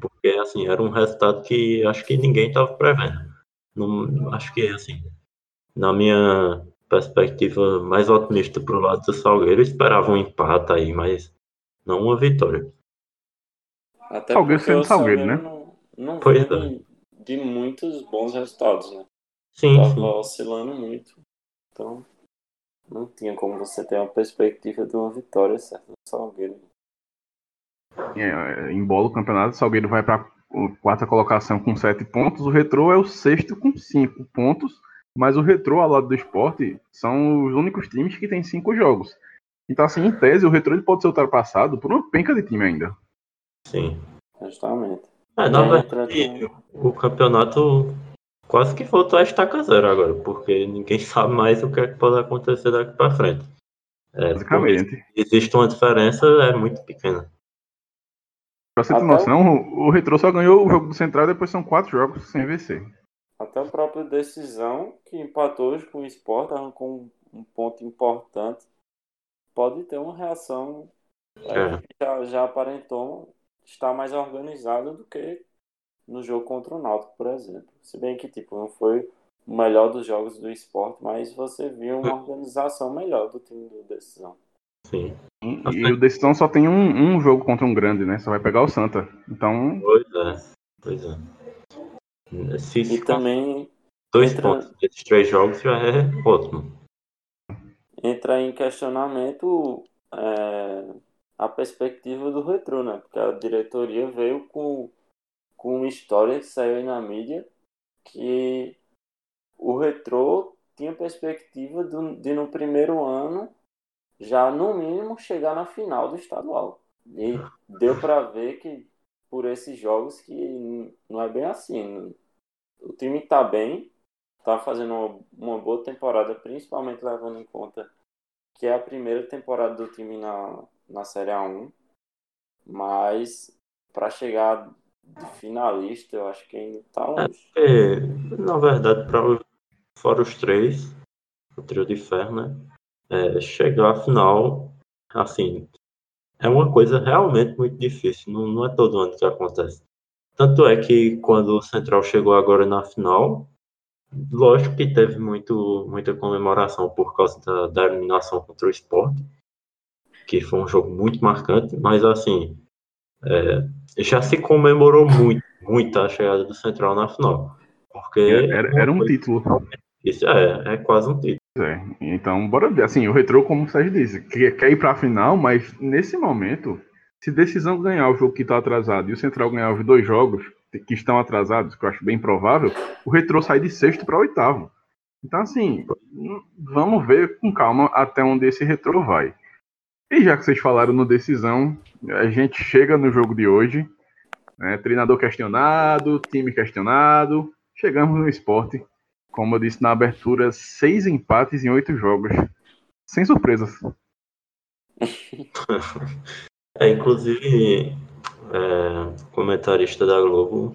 Porque, assim, era um resultado que acho que ninguém estava prevendo. Não, acho que, assim, na minha perspectiva mais otimista pro lado do Salgueiro, eu esperava um empate aí, mas não uma vitória. Até Salgueiro porque sendo o Salgueiro, né? Não, não Pois vem de, de muitos bons resultados, né? Sim, Tava sim. oscilando muito. Então, não tinha como você ter uma perspectiva de uma vitória certa do Salgueiro. É, embola o campeonato, o Salgueiro vai para a quarta colocação com sete pontos, o Retrô é o sexto com cinco pontos, mas o Retrô ao lado do esporte são os únicos times que têm cinco jogos. Então, assim, em tese, o Retrô ele pode ser ultrapassado por uma penca de time ainda. sim. Justamente. É, na aí entra verdade, o campeonato quase que voltou a estaca zero agora, porque ninguém sabe mais o que, é que pode acontecer daqui para frente. É, Basicamente. existe uma diferença, é muito pequena. Pra você ter noção, o, o Retrô só ganhou o jogo do Central depois são quatro jogos sem vencer. Até a própria decisão que empatou hoje com o Sport, arrancou um, um ponto importante. Pode ter uma reação é, É. que já, já aparentou estar mais organizada do que no jogo contra o Náutico, por exemplo. Se bem que tipo, não foi o melhor dos jogos do Sport, mas você viu uma organização melhor do time do Decisão. Sim. E, e o Decisão só tem um, um jogo contra um grande, né? Só vai pegar o Santa. Então, Pois é. Pois é. Se E também dois entra- pontos nesses três jogos já é ótimo. entra em questionamento é, a perspectiva do retrô, né? Porque a diretoria veio com, com uma história que saiu aí na mídia que o retrô tinha perspectiva do- de no primeiro ano já no mínimo chegar na final do estadual. E deu para ver que por esses jogos que não é bem assim. O time tá bem, tá fazendo uma, uma boa temporada, principalmente levando em conta que é a primeira temporada do time na, na Série A1. Mas para chegar de finalista, eu acho que ainda tá longe. É, na verdade, para fora os três, o trio de ferro, né? É, chegar à final, assim, é uma coisa realmente muito difícil. Não, não é todo ano que acontece. Tanto é que quando o Central chegou agora na final, lógico que teve muito, muita comemoração por causa da, da eliminação contra o Sport, que foi um jogo muito marcante, mas assim, é, já se comemorou muito, muito a chegada do Central na final. Porque era, era um título. isso é, é quase um título. É, então, bora ver. Assim, o Retrô, como o Sérgio disse, quer, quer ir pra final, mas nesse momento, se decisão ganhar o jogo que tá atrasado e o Central ganhar os dois jogos que estão atrasados, que eu acho bem provável, o Retrô sai de sexto para oitavo. Então, assim, vamos ver com calma até onde esse Retrô vai. E já que vocês falaram no decisão, a gente chega no jogo de hoje. né, treinador questionado, time questionado. Chegamos no esporte. Como eu disse na abertura, seis empates em oito jogos. Sem surpresas. É, inclusive, é, comentarista da Globo,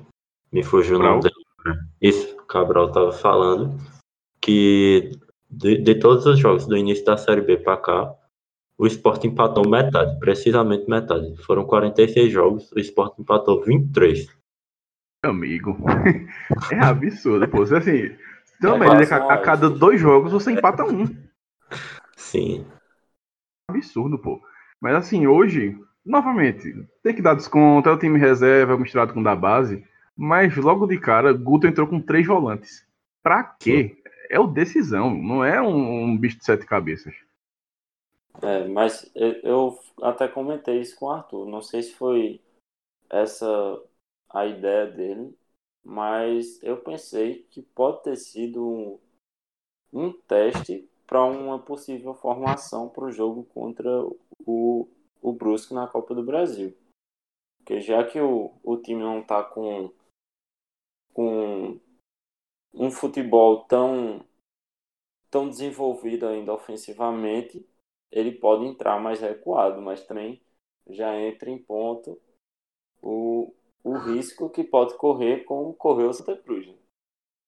me fugiu o nome dele. Isso, Cabral estava falando que de, de todos os jogos do início da Série B para cá, o Sport empatou metade, precisamente metade. Foram 46 jogos, o Sport empatou 23. Amigo. É absurdo, pô. Assim, uma É a, a cada dois jogos você empata um. Sim, Absurdo, pô. Mas assim, hoje, novamente, tem que dar desconto, é o time reserva misturado com o da base. Mas logo de cara, Guto entrou com três volantes. Pra quê? É o decisão, não é um, um bicho de sete cabeças. É, mas eu, eu até comentei isso com o Arthur. Não sei se foi essa a ideia dele, mas eu pensei que pode ter sido um, um teste para uma possível formação para o jogo contra o, o Brusque na Copa do Brasil. Porque já que o, o time não está com, com um futebol tão, tão desenvolvido ainda ofensivamente, ele pode entrar mais recuado, mas também já entra em ponto o, o risco que pode correr como correu o Santa Cruz. Né?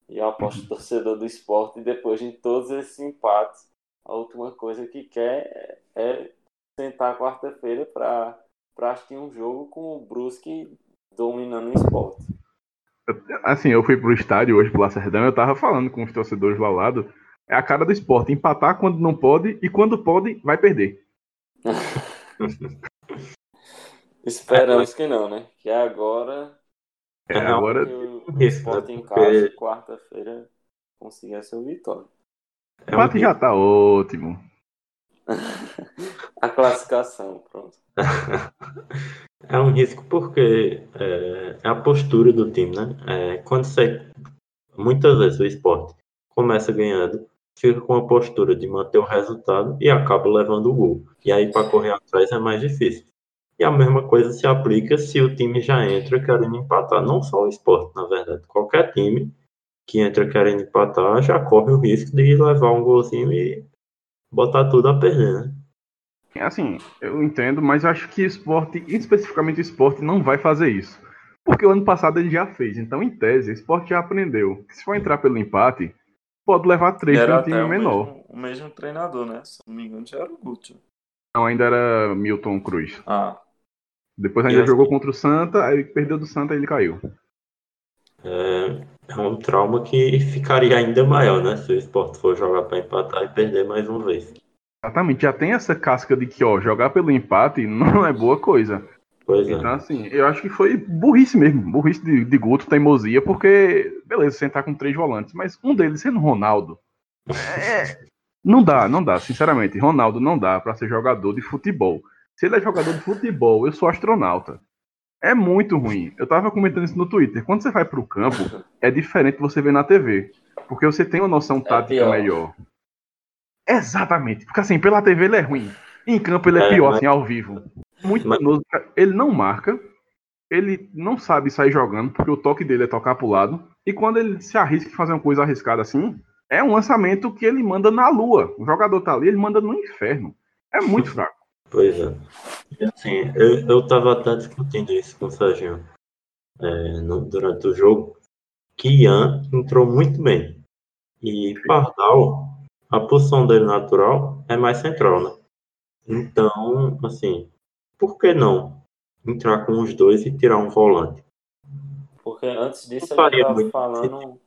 E eu aposto torcedor do esporte, depois de todos esses empates, a última coisa que quer é sentar quarta-feira para assistir um jogo com o Brusque dominando o esporte. Assim, eu fui pro estádio hoje pro Lacerdão, eu tava falando com os torcedores lá ao lado. É a cara do esporte, empatar quando não pode e quando pode, vai perder. Esperamos que não, né? Que agora. É, agora. O esporte em casa, quarta-feira, consiga essa vitória. O empate já tá ótimo. a classificação, pronto. É um risco porque é, é, a postura do time, né? É, quando você. Muitas vezes o esporte começa ganhando, fica com a postura de manter o resultado e acaba levando o gol. E aí para correr atrás é mais difícil. E a mesma coisa se aplica se o time já entra querendo empatar. Não só o esporte, na verdade. Qualquer time que entra querendo empatar já corre o risco de levar um golzinho e botar tudo a perder, né? Assim, eu entendo, mas eu acho que esporte, especificamente o esporte, não vai fazer isso. Porque o ano passado ele já fez. Então, em tese, o esporte já aprendeu que se for entrar pelo empate, pode levar três para um time menor. Mesmo, o mesmo treinador, né? Se não me engano, já era o Guti. Não, ainda era Milton Cruz. Ah. Depois ainda jogou contra o Santa, aí perdeu do Santa e ele caiu. É, é um trauma que ficaria ainda maior, né? Se o esporte for jogar para empatar e perder mais uma vez. Exatamente, já tem essa casca de que, ó, jogar pelo empate não é boa coisa. Pois é. então, assim, eu acho que foi burrice mesmo, burrice de, de Guto, teimosia, porque, beleza, sentar com três volantes, mas um deles sendo Ronaldo, é, não dá, não dá, sinceramente, Ronaldo não dá para ser jogador de futebol. Se ele é jogador de futebol, eu sou astronauta. É muito ruim. Eu tava comentando isso no Twitter. Quando você vai pro campo, é diferente você ver na TV. Porque você tem uma noção é tática é melhor. Exatamente. Porque assim, pela TV ele é ruim. Em campo ele é, é pior, assim, ao vivo. Muito mas... danoso. Ele não marca. Ele não sabe sair jogando, porque o toque dele é tocar pro lado. E quando ele se arrisca em fazer uma coisa arriscada assim, é um lançamento que ele manda na lua. O jogador tá ali, ele manda no inferno. É muito fraco. Pois é. E assim, eu, eu tava até discutindo isso com o Serginho é, no, durante o jogo, que Ian entrou muito bem. E Pardal, a posição dele natural é mais central, né? Então, assim, por que não entrar com os dois e tirar um volante? Porque antes disso a gente tava falando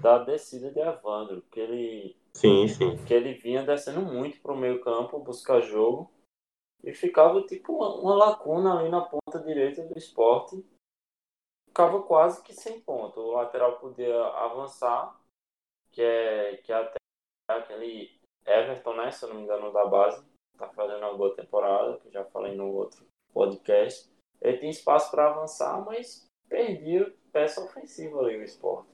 da descida de Evandro, que ele Sim, sim. Que ele vinha descendo muito pro meio campo, buscar jogo e ficava tipo uma, uma, lacuna ali na ponta direita do esporte. Ficava quase que sem ponto. O lateral podia avançar, que é, que é até aquele Everton, né? Se eu não me engano, da base. Tá fazendo uma boa temporada, que já falei no outro podcast. Ele tem espaço para avançar, mas perdia peça ofensiva ali o esporte.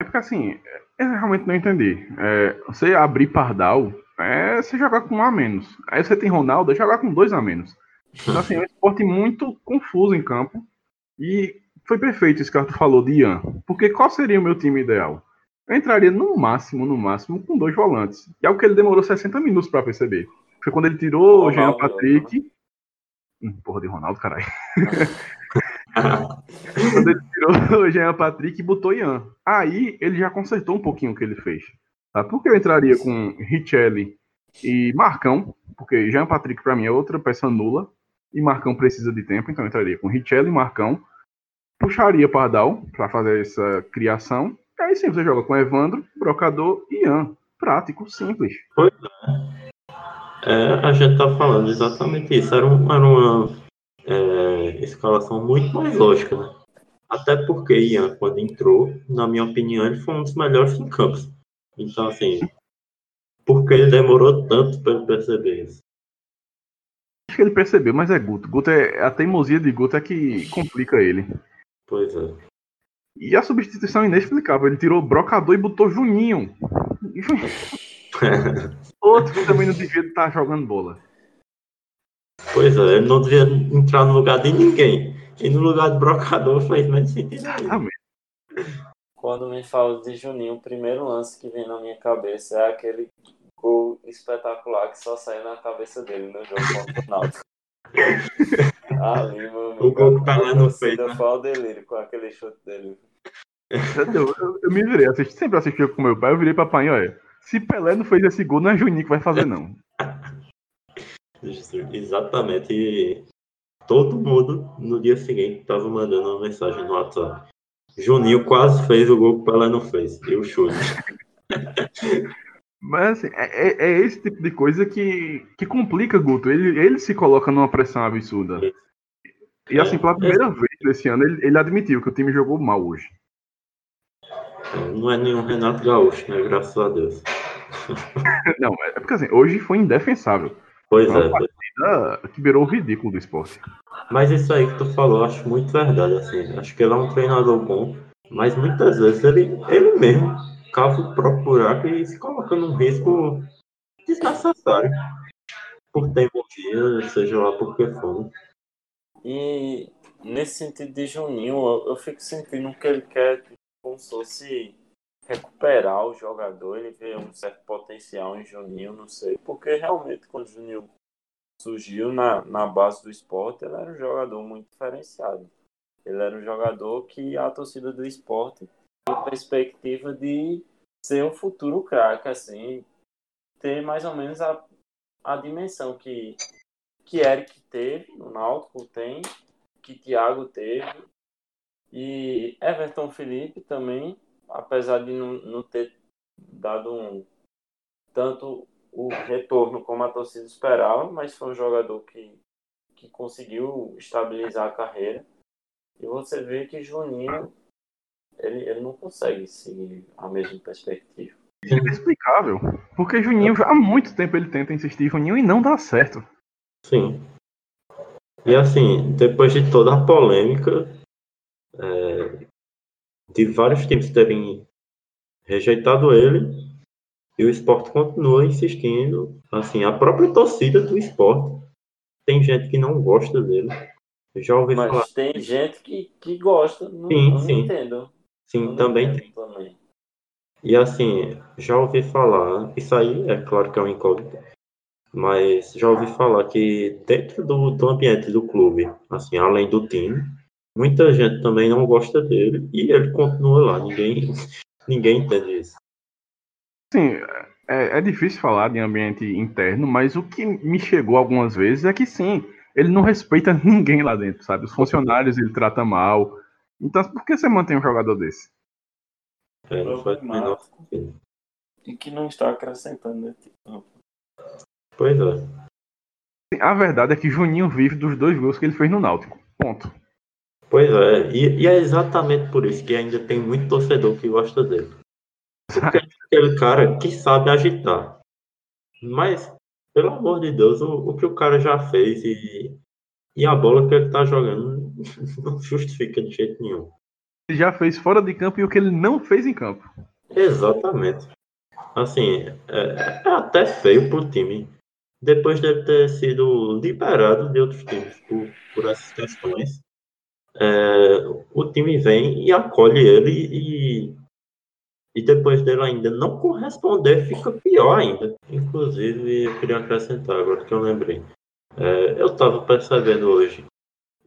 É porque assim, eu realmente não entendi. É, você abrir Pardal é você jogar com um a menos. Aí você tem Ronaldo, é jogar com dois a menos. Então, assim, é um esporte muito confuso em campo. E foi perfeito isso que tu falou de Ian. Porque qual seria o meu time ideal? Eu entraria no máximo, no máximo, com dois volantes. E é o que ele demorou 60 minutos para perceber. Foi quando ele tirou o Jean Patrick. Hum, porra de Ronaldo, caralho. quando ele tirou o Jean Patrick e botou Ian. Aí ele já consertou um pouquinho o que ele fez. Tá? Porque eu entraria com Richelli e Marcão, porque Jean Patrick para mim é outra peça nula, e Marcão precisa de tempo, então eu entraria com Richelli e Marcão, puxaria Pardal para fazer essa criação, e aí sim você joga com Evandro, Brocador e Ian. Prático, simples. Pois é. é. a gente tá falando exatamente isso. Era, era uma é, escalação muito mais lógica, né? Até porque Ian, quando entrou, na minha opinião, ele foi um dos melhores em campos. Então, assim, por que ele demorou tanto para perceber isso? Acho que ele percebeu, mas é Guto. Guto é a teimosia de Guto é que complica ele. Pois é. E a substituição inexplicável. Ele tirou Brocador e botou Juninho. Outro que também não devia estar jogando bola. Pois é, ele não devia entrar no lugar de ninguém. E no lugar de Brocador fez mais sentido. Exatamente. Quando me falo de Juninho, o primeiro lance que vem na minha cabeça é aquele gol espetacular que só sai na cabeça dele no jogo contra o Náutico. Ali, meu amigo. O gol que o Pelé não a torcida fez, né? Foi ao delírio com aquele chute dele. Eu, eu- eu me virei, assisti, sempre assisti com meu pai, eu virei pra pai, olha. Se Pelé não fez esse gol, não é Juninho que vai fazer, não. Exatamente. E todo mundo no dia seguinte tava mandando uma mensagem no WhatsApp. Juninho quase fez o gol que o Pelé não fez. Eu chute. Mas assim, é, é- é esse tipo de coisa que, que complica, Guto. Ele, ele se coloca numa pressão absurda. E assim, pela primeira vez esse ano, ele, ele admitiu que o time jogou mal hoje. Não é nenhum Renato Gaúcho, né? Graças a Deus. Não, é porque assim, hoje foi indefensável. Pois Não, é. Ah, Que beirou o ridículo do esporte. Mas isso aí que tu falou, eu acho muito verdade, assim. Acho que ele é um treinador bom, mas muitas vezes ele, ele mesmo cava o próprio buraco e se coloca num risco desnecessário. Por teimosia, seja lá por que for. E nesse sentido de Juninho, eu, eu fico sentindo que ele quer como se fosse recuperar o jogador, ele vê um certo potencial em Juninho, não sei. Porque realmente quando o Juninho surgiu na, na base do esporte, ele era um jogador muito diferenciado. Ele era um jogador que a torcida do esporte tinha perspectiva de ser um futuro craque, assim, ter mais ou menos a, a dimensão que, que Eric teve no Náutico, tem, que Thiago teve, e Everton Felipe também, apesar de não, não ter dado um, tanto o retorno como a torcida esperava, mas foi um jogador que, que conseguiu estabilizar a carreira. E você vê que Juninho ele, ele não consegue seguir a mesma perspectiva. É inexplicável. Porque Juninho, já há muito tempo ele tenta insistir em Juninho e não dá certo. Sim. E assim, depois de toda a polêmica, é, de vários times terem rejeitado ele, e o esporte continua insistindo. Assim, a própria torcida do esporte tem gente que não gosta dele. Já ouvi falar. Mas tem gente que, que gosta, não, Sim, não sim. entendo. Sim, não também entendo também. E assim, já ouvi falar, isso aí é claro que é um incógnito, mas já ouvi falar que dentro do, do ambiente do clube, assim, além do time, muita gente também não gosta dele e ele continua lá, ninguém, ninguém entende isso. Sim, é, é difícil falar de ambiente interno, mas o que me chegou algumas vezes é que sim, ele não respeita ninguém lá dentro, sabe? Os funcionários ele trata mal. Então, por que você mantém um jogador desse? É, não faz menor sentido. E que não está acrescentando né? Tipo, Pois é. A verdade é que Juninho vive dos dois gols que ele fez no Náutico. Ponto. Pois é, e, e é exatamente por isso que ainda tem muito torcedor que gosta dele. Aquele cara que sabe agitar. Mas, pelo amor de Deus, o, o que o cara já fez e, e a bola que ele tá jogando não justifica de jeito nenhum. Ele já fez fora de campo e o que ele não fez em campo. Exatamente. Assim, é, é até feio pro time. Depois dele ter sido liberado de outros times por, por essas questões, é, o time vem e acolhe ele e, e depois dele ainda não corresponder, fica pior ainda. Inclusive, eu queria acrescentar agora que eu lembrei. É, eu estava percebendo hoje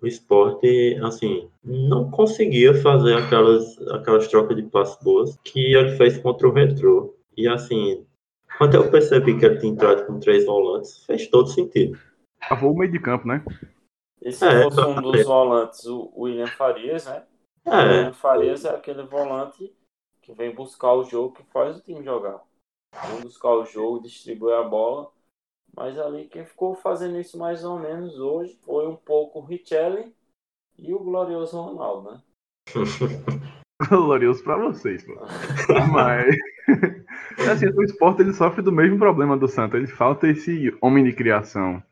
o esporte, assim, não conseguia fazer aquelas, aquelas trocas de passos boas que ele fez contra o Retro. E assim, quando eu percebi que ele tinha entrado com três volantes, fez todo sentido. Travou o meio de campo, né? E se É, fosse um exatamente. dos volantes, o William Farias, né? O É, William Farias é aquele volante que vem buscar o jogo, que faz o time jogar. Vem buscar o jogo, distribui a bola. Mas ali quem ficou fazendo isso mais ou menos hoje foi um pouco o Richelli e o glorioso Ronaldo, né? Glorioso pra vocês, pô. Mas. assim, o esporte ele sofre do mesmo problema do Santa. Ele falta esse homem de criação.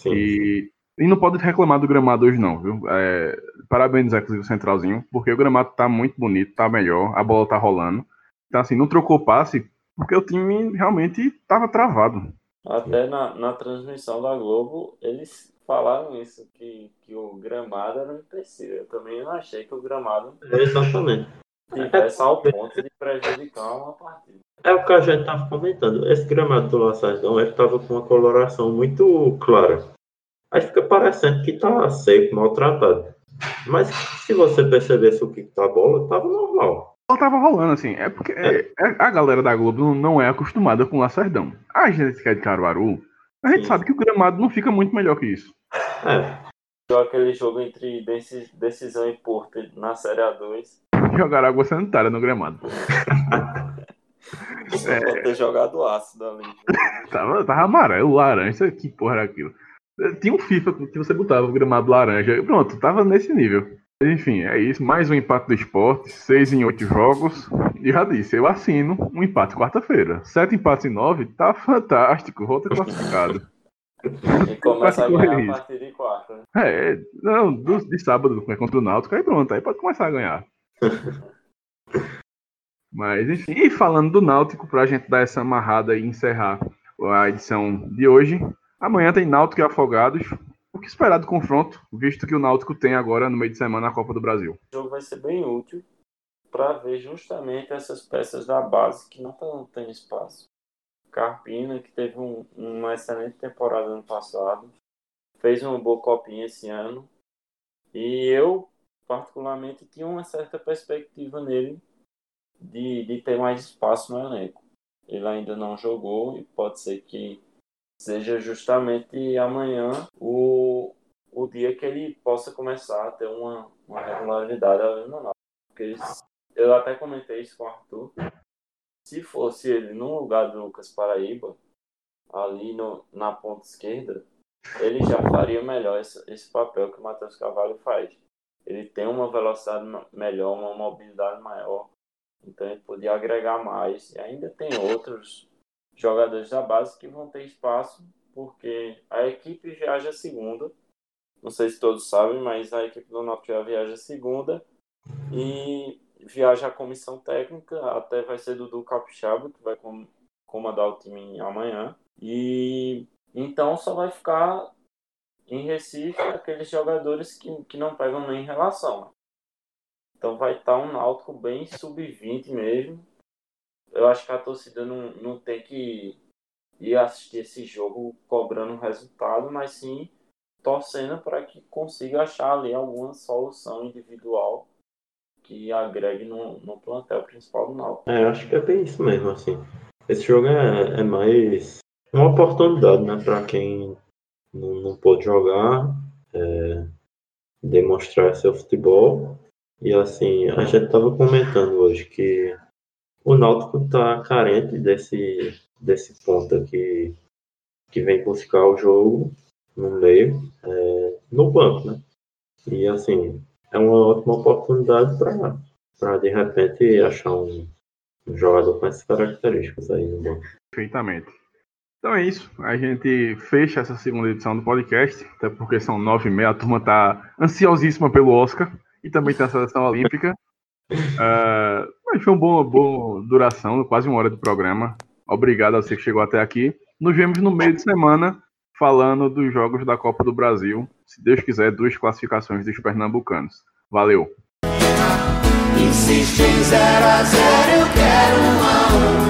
sim. E, e não pode reclamar do gramado hoje, não, viu? É, parabenizar, inclusive, o Centralzinho, porque o gramado tá muito bonito, tá melhor, a bola tá rolando. Então, assim, não trocou passe, porque o time realmente tava travado. Até na, na transmissão da Globo, eles falaram isso, que, que o gramado era um empecilho. Eu também não achei que o gramado Exatamente. tivesse ao ponto de prejudicar uma partida. É o que a gente estava comentando. Esse gramado do Lacerdão ele estava com uma coloração muito clara. Aí fica parecendo que tá seco, maltratado. Mas se você percebesse o que tá a bola, tava normal. Ela tava rolando, assim. É porque é, a galera da Globo não é acostumada com o Lacerdão. A gente que é de Caruaru, a gente Sim. sabe que o gramado não fica muito melhor que isso. É, Deu aquele jogo entre deci- decisão e Porto na Série A2. Jogaram água sanitária no gramado. Só pode ter jogado ácido ali. Tava, tava amarelo, laranja, que porra era aquilo? Tinha um FIFA que você botava o gramado laranja. Pronto, tava nesse nível. Enfim, é isso. Mais um empate do esporte. Seis em oito jogos. E já disse, eu assino um empate quarta-feira. Sete empates em nove, tá fantástico. Volta classificado. E começa a ganhar a isso. partir de quarta. né? É, não, do- de sábado é contra o Náutico, aí pronto, aí pode começar a ganhar. Mas enfim, e falando do Náutico, pra gente dar essa amarrada e encerrar a edição de hoje, amanhã tem Náutico e Afogados. O que esperar do confronto, visto que o Náutico tem agora no meio de semana a Copa do Brasil? O jogo vai ser bem útil para ver justamente essas peças da base que não estão tendo espaço. Carpina, que teve um- uma excelente temporada ano passado, fez uma boa copinha esse ano. E eu, particularmente, tinha uma certa perspectiva nele de, de ter mais espaço no elenco. Ele ainda não jogou e pode ser que seja justamente amanhã o, o dia que ele possa começar a ter uma, uma regularidade ali no. Porque eu até comentei isso com o Arthur. Se fosse ele no lugar do Lucas Paraíba, ali no, na ponta esquerda, ele já faria melhor esse, esse papel que o Matheus Carvalho faz. Ele tem uma velocidade melhor, uma mobilidade maior, então ele podia agregar mais. E ainda tem outros jogadores da base que vão ter espaço, porque a equipe viaja segunda. Não sei se todos sabem, mas a equipe do Náutico já viaja segunda e viaja a comissão técnica, até vai ser Dudu Capixaba, que vai com- comandar o time amanhã. E então só vai ficar em Recife aqueles jogadores que, que não pegam nem relação. Então vai estar um Náutico bem sub-20 mesmo. Eu acho que a torcida não, não tem que ir assistir esse jogo cobrando um resultado, mas sim torcendo para que consiga achar ali alguma solução individual que agregue no, no plantel principal do Náutico. é, acho que é bem isso mesmo, assim. Esse jogo é, é mais uma oportunidade, né, para quem não, não pôde jogar, é, demonstrar seu futebol. E assim, a gente estava comentando hoje que o Náutico está carente desse, desse ponto aqui que vem buscar o jogo no meio, é, no banco, né? E assim, é uma ótima oportunidade para de repente achar um, um jogador com essas características aí no banco. Perfeitamente. Então é isso. A gente fecha essa segunda edição do podcast, até porque são nove e meia, a turma tá ansiosíssima pelo Oscar e também tem a seleção olímpica. Ah, foi uma boa, boa duração, quase uma hora de programa. Obrigado a você que chegou até aqui. Nos vemos no meio de semana falando dos jogos da Copa do Brasil. Se Deus quiser, duas classificações dos pernambucanos. Valeu! Insiste em a eu quero a.